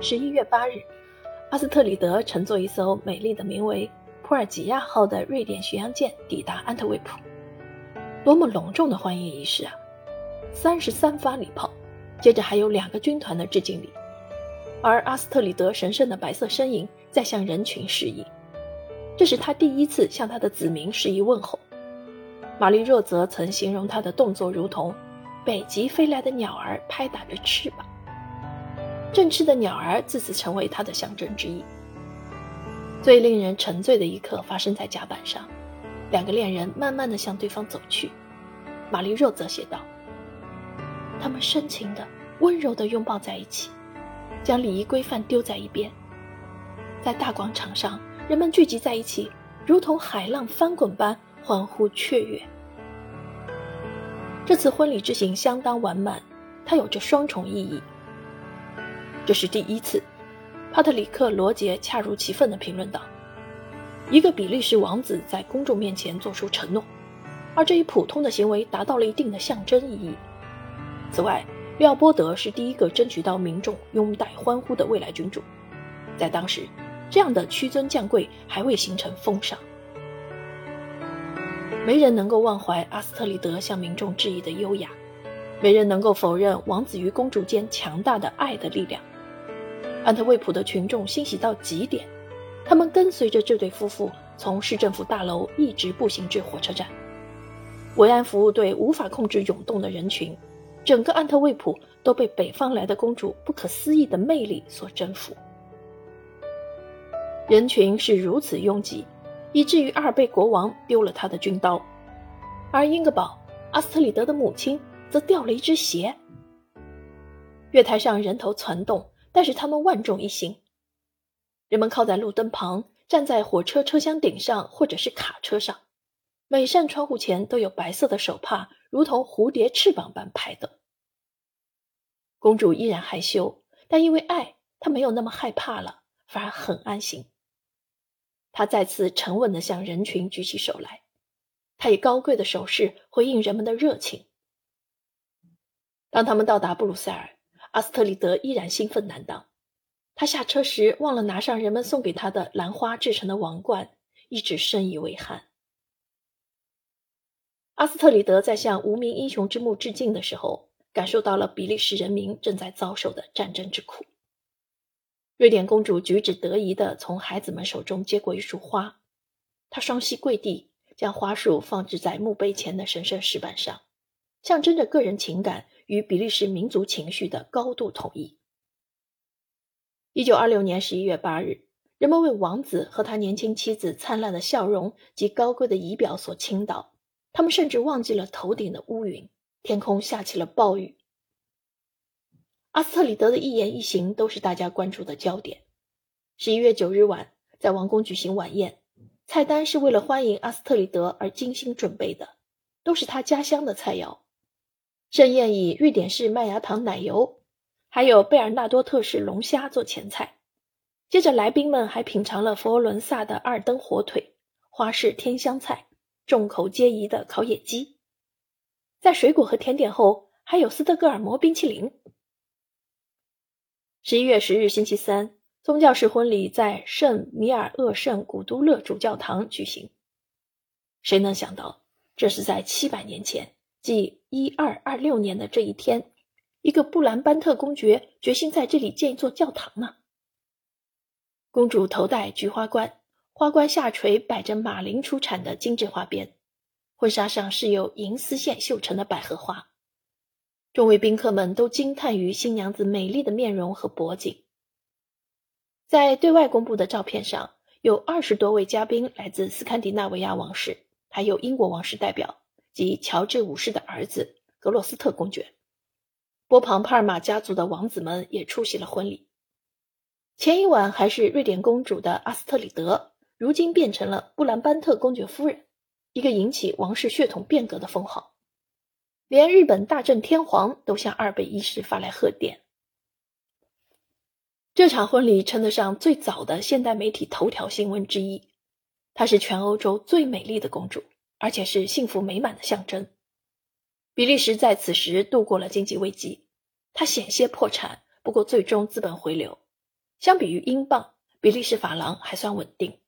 十一月八日，阿斯特里德乘坐一艘美丽的名为“普尔吉亚号”的瑞典巡洋舰抵达安特卫普。多么隆重的欢迎仪式啊！三十三发礼炮，接着还有两个军团的致敬礼，而阿斯特里德神圣的白色身影在向人群示意。这是他第一次向他的子民示意问候。玛丽若则曾形容他的动作如同北极飞来的鸟儿拍打着翅膀。振翅的鸟儿自此成为他的象征之一。最令人沉醉的一刻发生在甲板上，两个恋人慢慢的向对方走去。玛丽若则写道：“他们深情的、温柔的拥抱在一起，将礼仪规范丢在一边。在大广场上，人们聚集在一起，如同海浪翻滚般欢呼雀跃。这次婚礼之行相当完满，它有着双重意义。”这是第一次，帕特里克·罗杰恰如其分地评论道：“一个比利时王子在公众面前做出承诺，而这一普通的行为达到了一定的象征意义。此外，利奥波德是第一个争取到民众拥戴欢呼的未来君主，在当时，这样的屈尊降贵还未形成风尚。没人能够忘怀阿斯特里德向民众致意的优雅，没人能够否认王子与公主间强大的爱的力量。”安特卫普的群众欣喜到极点，他们跟随着这对夫妇从市政府大楼一直步行至火车站。维安服务队无法控制涌动的人群，整个安特卫普都被北方来的公主不可思议的魅力所征服。人群是如此拥挤，以至于阿尔贝国王丢了他的军刀，而英格堡·阿斯特里德的母亲则掉了一只鞋。月台上人头攒动。但是他们万众一心，人们靠在路灯旁，站在火车车厢顶上，或者是卡车上，每扇窗户前都有白色的手帕，如同蝴蝶翅膀般拍动。公主依然害羞，但因为爱，她没有那么害怕了，反而很安心。她再次沉稳地向人群举起手来，她以高贵的手势回应人们的热情。当他们到达布鲁塞尔。阿斯特里德依然兴奋难当，他下车时忘了拿上人们送给他的兰花制成的王冠，一直深以为憾。阿斯特里德在向无名英雄之墓致敬的时候，感受到了比利时人民正在遭受的战争之苦。瑞典公主举止得意地从孩子们手中接过一束花，她双膝跪地，将花束放置在墓碑前的神圣石板上，象征着个人情感。与比利时民族情绪的高度统一。一九二六年十一月八日，人们为王子和他年轻妻子灿烂的笑容及高贵的仪表所倾倒，他们甚至忘记了头顶的乌云，天空下起了暴雨。阿斯特里德的一言一行都是大家关注的焦点。十一月九日晚，在王宫举行晚宴，菜单是为了欢迎阿斯特里德而精心准备的，都是他家乡的菜肴。盛宴以瑞典式麦芽糖奶油，还有贝尔纳多特式龙虾做前菜。接着，来宾们还品尝了佛罗伦萨的二登火腿、花式天香菜、众口皆宜的烤野鸡。在水果和甜点后，还有斯德哥尔摩冰淇淋。十一月十日星期三，宗教式婚礼在圣米尔厄圣古都勒主教堂举行。谁能想到，这是在七百年前？即一二二六年的这一天，一个布兰班特公爵决心在这里建一座教堂呢。公主头戴菊花冠，花冠下垂摆着马林出产的精致花边，婚纱上是由银丝线绣成的百合花。众位宾客们都惊叹于新娘子美丽的面容和脖颈。在对外公布的照片上，有二十多位嘉宾来自斯堪的纳维亚王室，还有英国王室代表。及乔治五世的儿子格洛斯特公爵，波旁帕尔马家族的王子们也出席了婚礼。前一晚还是瑞典公主的阿斯特里德，如今变成了布兰班特公爵夫人，一个引起王室血统变革的封号。连日本大正天皇都向阿尔贝一世发来贺电。这场婚礼称得上最早的现代媒体头条新闻之一。她是全欧洲最美丽的公主。而且是幸福美满的象征。比利时在此时度过了经济危机，它险些破产，不过最终资本回流。相比于英镑，比利时法郎还算稳定。